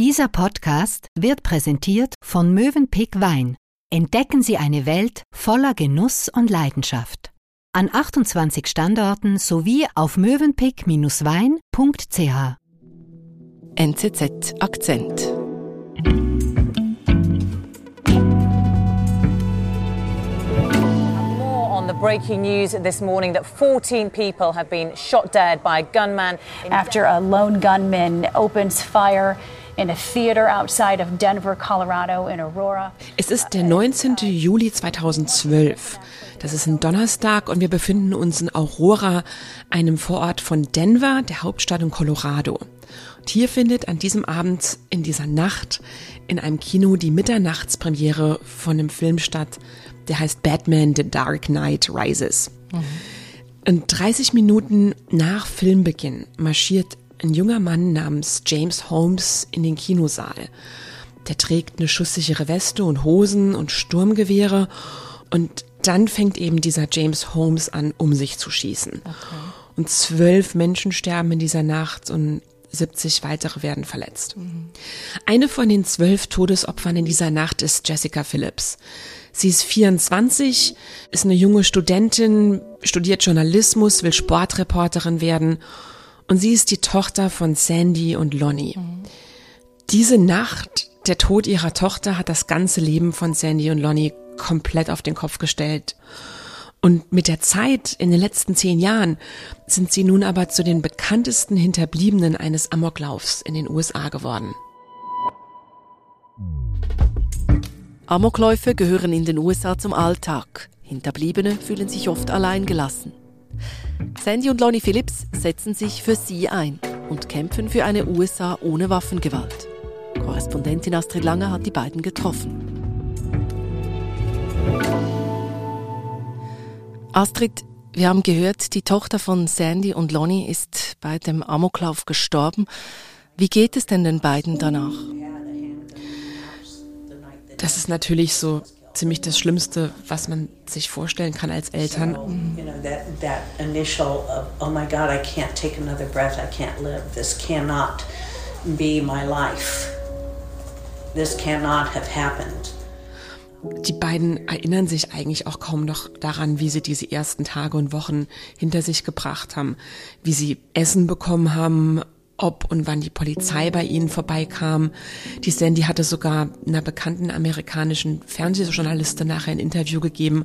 Dieser Podcast wird präsentiert von Mövenpick Wein. Entdecken Sie eine Welt voller Genuss und Leidenschaft. An 28 Standorten sowie auf mövenpick-wein.ch. NZZ Akzent. More on the breaking news this morning that 14 people have been shot dead by a gunman. after a lone gunman opens fire in a theater outside of Denver, Colorado, in Aurora. Es ist der 19. Juli 2012. Das ist ein Donnerstag und wir befinden uns in Aurora, einem Vorort von Denver, der Hauptstadt in Colorado. Und hier findet an diesem Abend, in dieser Nacht, in einem Kino die Mitternachtspremiere von einem Film statt, der heißt Batman The Dark Knight Rises. Und 30 Minuten nach Filmbeginn marschiert ein junger Mann namens James Holmes in den Kinosaal. Der trägt eine schusssichere Weste und Hosen und Sturmgewehre und dann fängt eben dieser James Holmes an, um sich zu schießen. Und zwölf Menschen sterben in dieser Nacht und 70 weitere werden verletzt. Eine von den zwölf Todesopfern in dieser Nacht ist Jessica Phillips. Sie ist 24, ist eine junge Studentin, studiert Journalismus, will Sportreporterin werden und sie ist die Tochter von Sandy und Lonnie. Diese Nacht, der Tod ihrer Tochter, hat das ganze Leben von Sandy und Lonnie komplett auf den Kopf gestellt. Und mit der Zeit, in den letzten zehn Jahren, sind sie nun aber zu den bekanntesten Hinterbliebenen eines Amoklaufs in den USA geworden. Amokläufe gehören in den USA zum Alltag. Hinterbliebene fühlen sich oft alleingelassen. Sandy und Lonnie Phillips setzen sich für sie ein und kämpfen für eine USA ohne Waffengewalt. Korrespondentin Astrid Lange hat die beiden getroffen. Astrid, wir haben gehört, die Tochter von Sandy und Lonnie ist bei dem Amoklauf gestorben. Wie geht es denn den beiden danach? Das ist natürlich so ziemlich das Schlimmste, was man sich vorstellen kann als Eltern. You know, that, that initial of, oh my God, I can't take another breath, I can't live, this cannot be my life. This cannot have happened. Die beiden erinnern sich eigentlich auch kaum noch daran, wie sie diese ersten Tage und Wochen hinter sich gebracht haben, wie sie Essen bekommen haben, ob und wann die Polizei bei ihnen vorbeikam. Die Sandy hatte sogar einer bekannten amerikanischen Fernsehjournalistin nachher ein Interview gegeben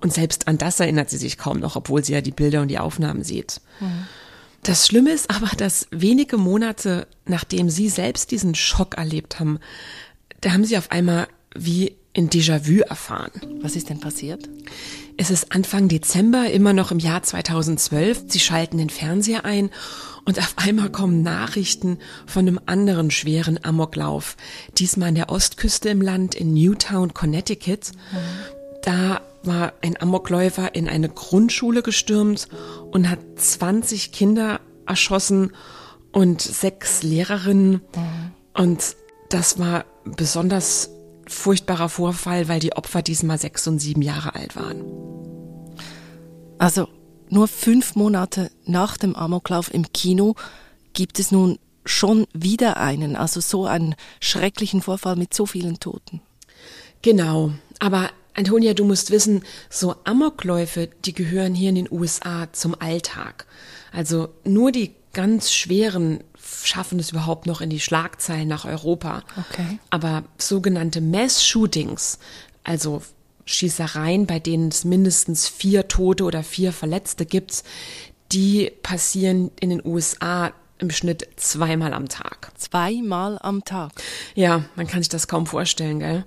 und selbst an das erinnert sie sich kaum noch, obwohl sie ja die Bilder und die Aufnahmen sieht. Das Schlimme ist aber, dass wenige Monate nachdem sie selbst diesen Schock erlebt haben, da haben sie auf einmal wie in Déjà-vu erfahren. Was ist denn passiert? Es ist Anfang Dezember, immer noch im Jahr 2012. Sie schalten den Fernseher ein und auf einmal kommen Nachrichten von einem anderen schweren Amoklauf. Diesmal an der Ostküste im Land in Newtown, Connecticut. Da war ein Amokläufer in eine Grundschule gestürmt und hat 20 Kinder erschossen und sechs Lehrerinnen. Und das war besonders furchtbarer Vorfall, weil die Opfer diesmal sechs und sieben Jahre alt waren. Also nur fünf Monate nach dem Amoklauf im Kino gibt es nun schon wieder einen, also so einen schrecklichen Vorfall mit so vielen Toten. Genau. Aber Antonia, du musst wissen, so Amokläufe, die gehören hier in den USA zum Alltag. Also nur die ganz schweren schaffen es überhaupt noch in die Schlagzeilen nach Europa. Okay. Aber sogenannte Mass-Shootings, also Schießereien, bei denen es mindestens vier Tote oder vier Verletzte gibt, die passieren in den USA im Schnitt zweimal am Tag. Zweimal am Tag. Ja, man kann sich das kaum vorstellen, gell?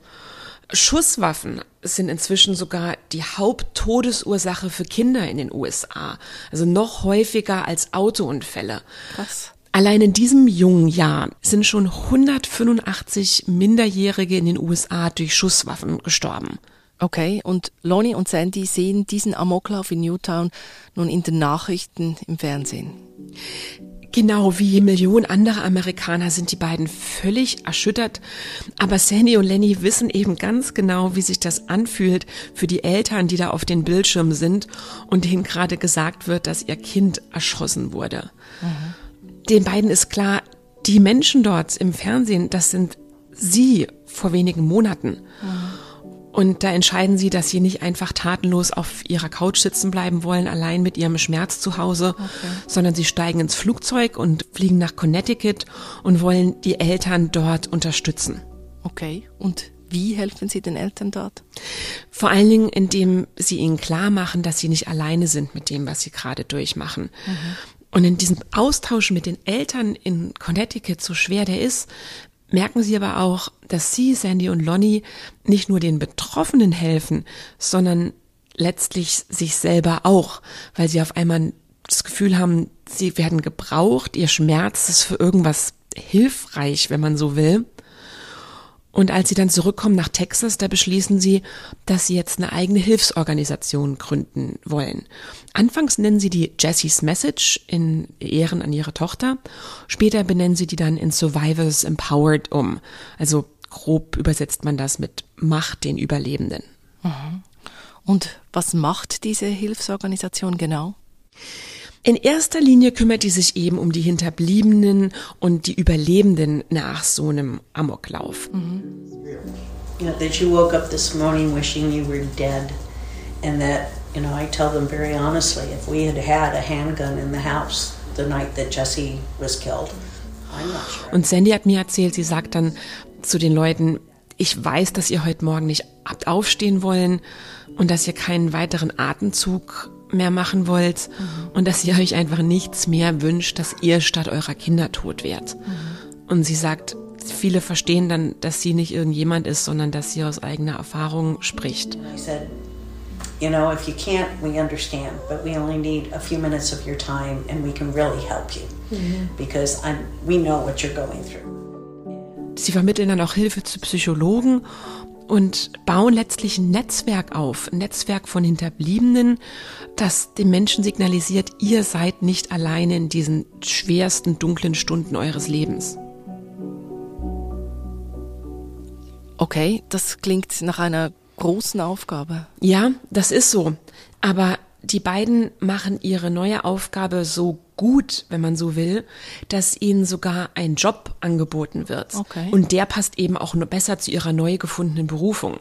Schusswaffen sind inzwischen sogar die Haupttodesursache für Kinder in den USA. Also noch häufiger als Autounfälle. Krass. Allein in diesem jungen Jahr sind schon 185 Minderjährige in den USA durch Schusswaffen gestorben. Okay, und Lonnie und Sandy sehen diesen Amoklauf in Newtown nun in den Nachrichten im Fernsehen. Genau wie Millionen andere Amerikaner sind die beiden völlig erschüttert. Aber Sandy und Lenny wissen eben ganz genau, wie sich das anfühlt für die Eltern, die da auf den Bildschirmen sind und denen gerade gesagt wird, dass ihr Kind erschossen wurde. Den beiden ist klar, die Menschen dort im Fernsehen, das sind sie vor wenigen Monaten. Und da entscheiden sie, dass sie nicht einfach tatenlos auf ihrer Couch sitzen bleiben wollen, allein mit ihrem Schmerz zu Hause, okay. sondern sie steigen ins Flugzeug und fliegen nach Connecticut und wollen die Eltern dort unterstützen. Okay, und wie helfen Sie den Eltern dort? Vor allen Dingen, indem Sie ihnen klar machen, dass sie nicht alleine sind mit dem, was sie gerade durchmachen. Mhm. Und in diesem Austausch mit den Eltern in Connecticut, so schwer der ist, merken sie aber auch, dass sie, Sandy und Lonnie, nicht nur den Betroffenen helfen, sondern letztlich sich selber auch, weil sie auf einmal das Gefühl haben, sie werden gebraucht, ihr Schmerz ist für irgendwas hilfreich, wenn man so will. Und als sie dann zurückkommen nach Texas, da beschließen sie, dass sie jetzt eine eigene Hilfsorganisation gründen wollen. Anfangs nennen sie die Jessie's Message in Ehren an ihre Tochter. Später benennen sie die dann in Survivors Empowered um. Also grob übersetzt man das mit Macht den Überlebenden. Mhm. Und was macht diese Hilfsorganisation genau? In erster Linie kümmert die sich eben um die Hinterbliebenen und die Überlebenden nach so einem Amoklauf. Mhm. You know, that you woke up this morning wishing you were dead and that, you know, I tell them very honestly, if we had had a handgun in the house the night that Jesse was killed, I'm not sure. Und Sandy hat mir erzählt, sie sagt dann zu den Leuten, ich weiß, dass ihr heute Morgen nicht habt aufstehen wollen und dass ihr keinen weiteren Atemzug mehr machen wollt mhm. und dass ihr euch einfach nichts mehr wünscht, dass ihr statt eurer Kinder tot wärt. Mhm. Und sie sagt, viele verstehen dann, dass sie nicht irgendjemand ist, sondern dass sie aus eigener Erfahrung spricht. You know, if you can't, we understand, but we only need a few minutes of your time and we can really help you mhm. because I'm, we know what you're going through. Sie vermitteln dann auch Hilfe zu Psychologen und bauen letztlich ein Netzwerk auf, ein Netzwerk von Hinterbliebenen, das den Menschen signalisiert, ihr seid nicht alleine in diesen schwersten, dunklen Stunden eures Lebens. Okay, das klingt nach einer großen Aufgabe. Ja, das ist so. Aber die beiden machen ihre neue Aufgabe so gut, wenn man so will, dass ihnen sogar ein Job angeboten wird. Okay. Und der passt eben auch nur besser zu ihrer neu gefundenen Berufung.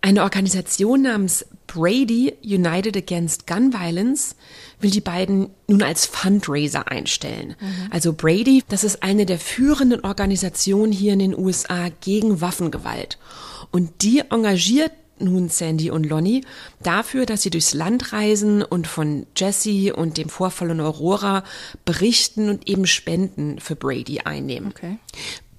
Eine Organisation namens Brady United Against Gun Violence will die beiden nun als Fundraiser einstellen. Mhm. Also Brady, das ist eine der führenden Organisationen hier in den USA gegen Waffengewalt. Und die engagiert nun Sandy und Lonnie dafür, dass sie durchs Land reisen und von Jesse und dem Vorfall in Aurora berichten und eben Spenden für Brady einnehmen. Okay.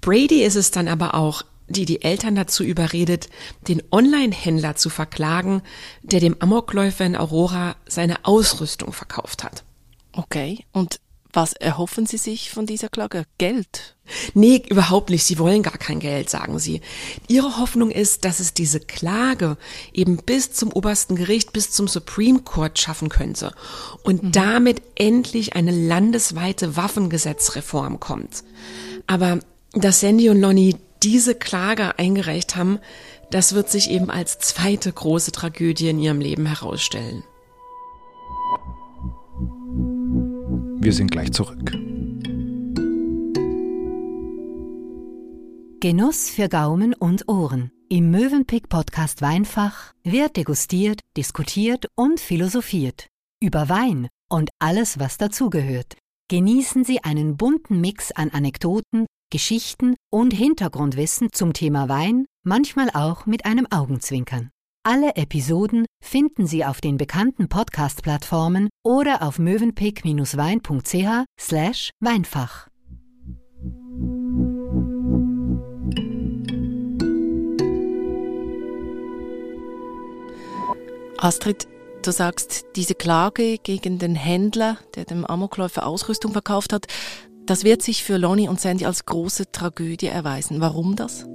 Brady ist es dann aber auch, die die Eltern dazu überredet, den Online-Händler zu verklagen, der dem Amokläufer in Aurora seine Ausrüstung verkauft hat. Okay, und was erhoffen Sie sich von dieser Klage? Geld? Nee, überhaupt nicht. Sie wollen gar kein Geld, sagen Sie. Ihre Hoffnung ist, dass es diese Klage eben bis zum obersten Gericht, bis zum Supreme Court schaffen könnte und mhm. damit endlich eine landesweite Waffengesetzreform kommt. Aber dass Sandy und Lonnie diese Klage eingereicht haben, das wird sich eben als zweite große Tragödie in ihrem Leben herausstellen. Wir sind gleich zurück. Genuss für Gaumen und Ohren. Im Mövenpick Podcast Weinfach wird degustiert, diskutiert und philosophiert. Über Wein und alles, was dazugehört. Genießen Sie einen bunten Mix an Anekdoten, Geschichten und Hintergrundwissen zum Thema Wein, manchmal auch mit einem Augenzwinkern. Alle Episoden finden Sie auf den bekannten Podcast-Plattformen oder auf mövenpick-wein.ch slash Weinfach. Astrid, du sagst, diese Klage gegen den Händler, der dem Amokläufer Ausrüstung verkauft hat, das wird sich für Lonnie und Sandy als große Tragödie erweisen. Warum das?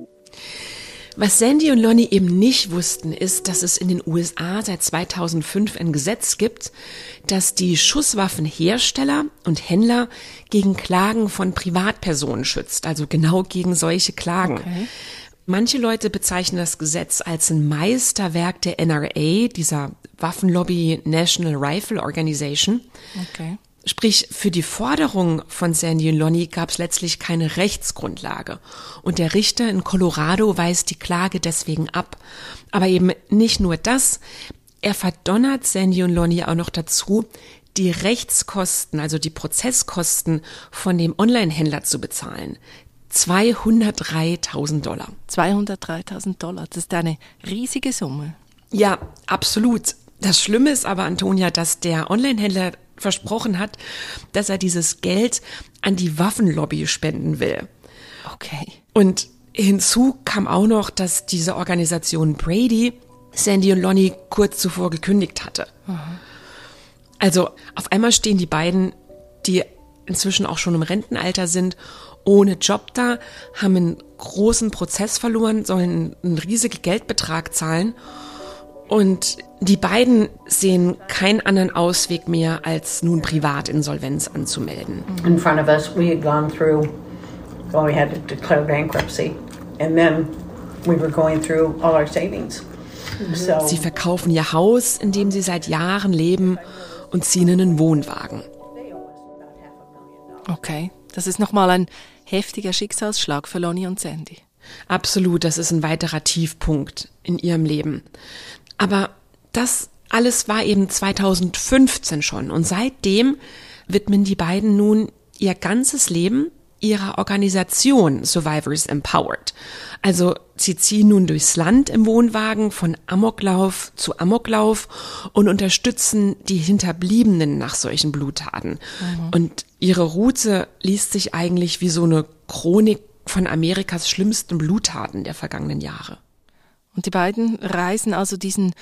Was Sandy und Lonnie eben nicht wussten, ist, dass es in den USA seit 2005 ein Gesetz gibt, das die Schusswaffenhersteller und Händler gegen Klagen von Privatpersonen schützt, also genau gegen solche Klagen. Okay. Manche Leute bezeichnen das Gesetz als ein Meisterwerk der NRA, dieser Waffenlobby National Rifle Organization. Okay. Sprich, für die Forderung von Sandy und Lonnie gab es letztlich keine Rechtsgrundlage. Und der Richter in Colorado weist die Klage deswegen ab. Aber eben nicht nur das, er verdonnert Sandy und Lonnie auch noch dazu, die Rechtskosten, also die Prozesskosten von dem Online-Händler zu bezahlen. 203.000 Dollar. 203.000 Dollar, das ist eine riesige Summe. Ja, absolut. Das Schlimme ist aber, Antonia, dass der Online-Händler versprochen hat, dass er dieses Geld an die Waffenlobby spenden will. Okay. Und hinzu kam auch noch, dass diese Organisation Brady Sandy und Lonnie kurz zuvor gekündigt hatte. Also auf einmal stehen die beiden, die inzwischen auch schon im Rentenalter sind, ohne Job da, haben einen großen Prozess verloren, sollen einen riesigen Geldbetrag zahlen und die beiden sehen keinen anderen Ausweg mehr, als nun Privatinsolvenz anzumelden. In front of us, we had gone through, well, we had to declare bankruptcy. And then we were going through all our savings. So, Sie verkaufen ihr Haus, in dem sie seit Jahren leben, und ziehen in einen Wohnwagen. Okay, das ist nochmal ein heftiger Schicksalsschlag für Lonnie und Sandy. Absolut, das ist ein weiterer Tiefpunkt in ihrem Leben. Aber das alles war eben 2015 schon und seitdem widmen die beiden nun ihr ganzes Leben ihrer Organisation Survivors Empowered. Also sie ziehen nun durchs Land im Wohnwagen von Amoklauf zu Amoklauf und unterstützen die Hinterbliebenen nach solchen Bluttaten. Und ihre Route liest sich eigentlich wie so eine Chronik von Amerikas schlimmsten Bluttaten der vergangenen Jahre. Und die beiden reisen also diesen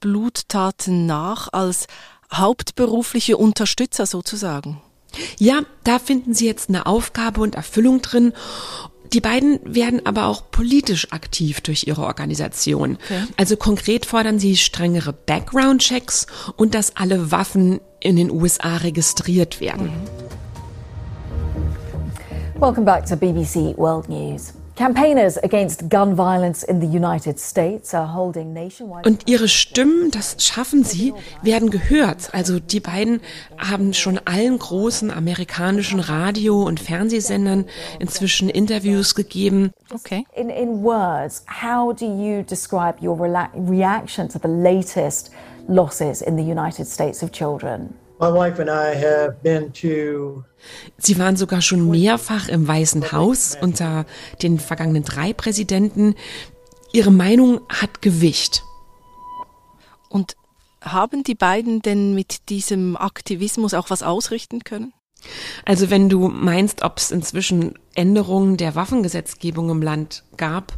Bluttaten nach als hauptberufliche Unterstützer sozusagen. Ja, da finden sie jetzt eine Aufgabe und Erfüllung drin. Die beiden werden aber auch politisch aktiv durch ihre Organisation. Okay. Also konkret fordern sie strengere Background-Checks und dass alle Waffen in den USA registriert werden. Welcome back to BBC World News. Campaigners against gun violence in the United States are holding nationwide. Und ihre Stimmen, das schaffen sie, werden gehört. Also die beiden haben schon allen großen amerikanischen Radio- und Fernsehsendern inzwischen Interviews gegeben. Okay. In, in words, how do you describe your reaction to the latest losses in the United States of children? My wife and I have been to Sie waren sogar schon mehrfach im Weißen Haus unter den vergangenen drei Präsidenten. Ihre Meinung hat Gewicht. Und haben die beiden denn mit diesem Aktivismus auch was ausrichten können? Also wenn du meinst, ob es inzwischen Änderungen der Waffengesetzgebung im Land gab,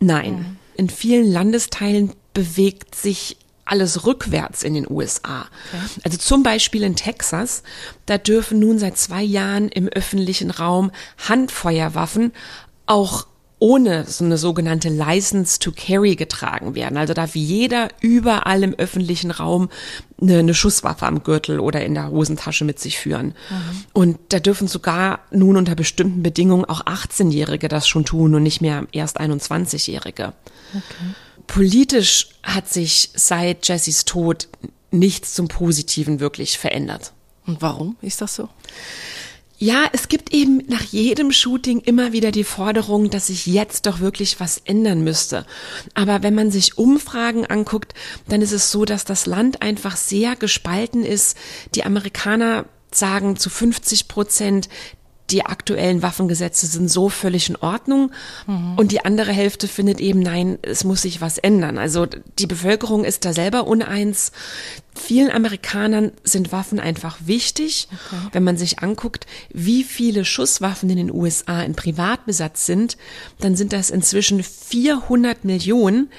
nein. In vielen Landesteilen bewegt sich alles rückwärts in den USA. Also zum Beispiel in Texas, da dürfen nun seit zwei Jahren im öffentlichen Raum Handfeuerwaffen auch ohne so eine sogenannte License to Carry getragen werden. Also darf jeder überall im öffentlichen Raum eine, eine Schusswaffe am Gürtel oder in der Hosentasche mit sich führen. Und da dürfen sogar nun unter bestimmten Bedingungen auch 18-Jährige das schon tun und nicht mehr erst 21-Jährige. Politisch hat sich seit Jessys Tod nichts zum Positiven wirklich verändert. Und warum ist das so? Ja, es gibt eben nach jedem Shooting immer wieder die Forderung, dass sich jetzt doch wirklich was ändern müsste. Aber wenn man sich Umfragen anguckt, dann ist es so, dass das Land einfach sehr gespalten ist. Die Amerikaner sagen zu 50 Prozent, die aktuellen Waffengesetze sind so völlig in Ordnung. Und die andere Hälfte findet eben, nein, es muss sich was ändern. Also die Bevölkerung ist da selber uneins. Vielen Amerikanern sind Waffen einfach wichtig. Wenn man sich anguckt, wie viele Schusswaffen in den USA in Privatbesatz sind, dann sind das inzwischen 400 Millionen.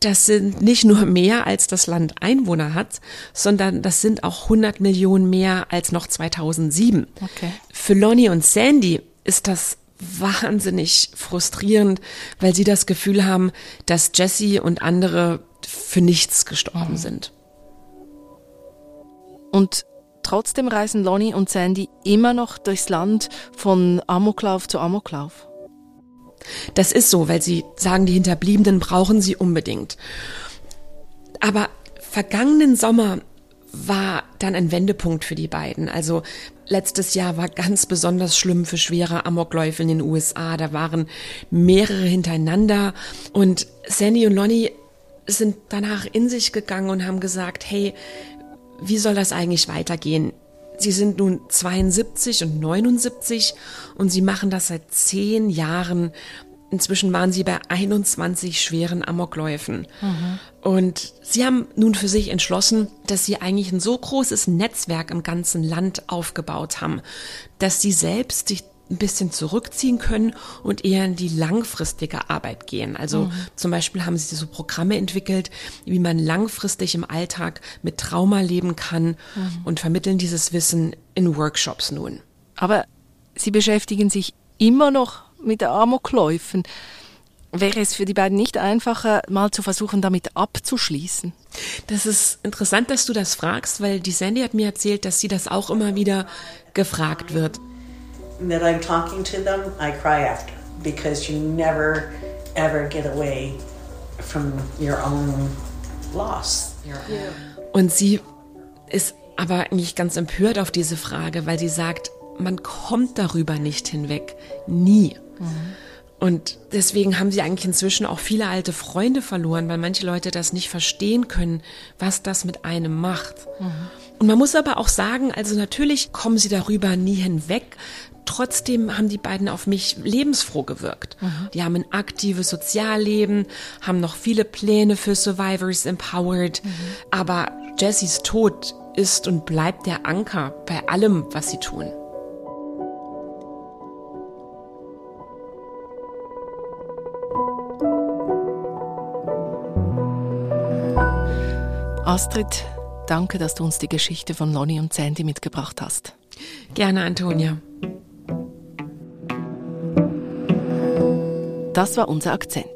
Das sind nicht nur mehr, als das Land Einwohner hat, sondern das sind auch 100 Millionen mehr als noch 2007. Okay. Für Lonnie und Sandy ist das wahnsinnig frustrierend, weil sie das Gefühl haben, dass Jesse und andere für nichts gestorben sind. Und trotzdem reisen Lonnie und Sandy immer noch durchs Land von Amoklauf zu Amoklauf. Das ist so, weil sie sagen, die Hinterbliebenen brauchen sie unbedingt. Aber vergangenen Sommer war dann ein Wendepunkt für die beiden. Also letztes Jahr war ganz besonders schlimm für schwere Amokläufe in den USA. Da waren mehrere hintereinander und Sandy und Lonnie sind danach in sich gegangen und haben gesagt, hey, wie soll das eigentlich weitergehen? Sie sind nun 72 und 79 und sie machen das seit zehn Jahren. Inzwischen waren sie bei 21 schweren Amokläufen. Mhm. Und sie haben nun für sich entschlossen, dass sie eigentlich ein so großes Netzwerk im ganzen Land aufgebaut haben, dass sie selbst sich ein bisschen zurückziehen können und eher in die langfristige Arbeit gehen. Also mhm. zum Beispiel haben sie so Programme entwickelt, wie man langfristig im Alltag mit Trauma leben kann mhm. und vermitteln dieses Wissen in Workshops nun. Aber sie beschäftigen sich immer noch mit Amokläufen. Wäre es für die beiden nicht einfacher, mal zu versuchen, damit abzuschließen? Das ist interessant, dass du das fragst, weil die Sandy hat mir erzählt, dass sie das auch immer wieder gefragt wird. That I'm talking to them, I cry after because you never ever get away from your own loss. Und sie ist aber eigentlich ganz empört auf diese Frage, weil sie sagt, man kommt darüber nicht hinweg. Nie. Mhm. Und deswegen haben sie eigentlich inzwischen auch viele alte Freunde verloren, weil manche Leute das nicht verstehen können, was das mit einem macht. Mhm. Und man muss aber auch sagen, also natürlich kommen sie darüber nie hinweg. Trotzdem haben die beiden auf mich lebensfroh gewirkt. Mhm. Die haben ein aktives Sozialleben, haben noch viele Pläne für Survivors empowered. Mhm. Aber Jessys Tod ist und bleibt der Anker bei allem, was sie tun. Astrid, danke, dass du uns die Geschichte von Lonnie und Sandy mitgebracht hast. Gerne, Antonia. Das war unser Akzent.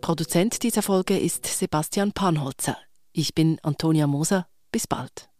Produzent dieser Folge ist Sebastian Panholzer. Ich bin Antonia Moser. Bis bald.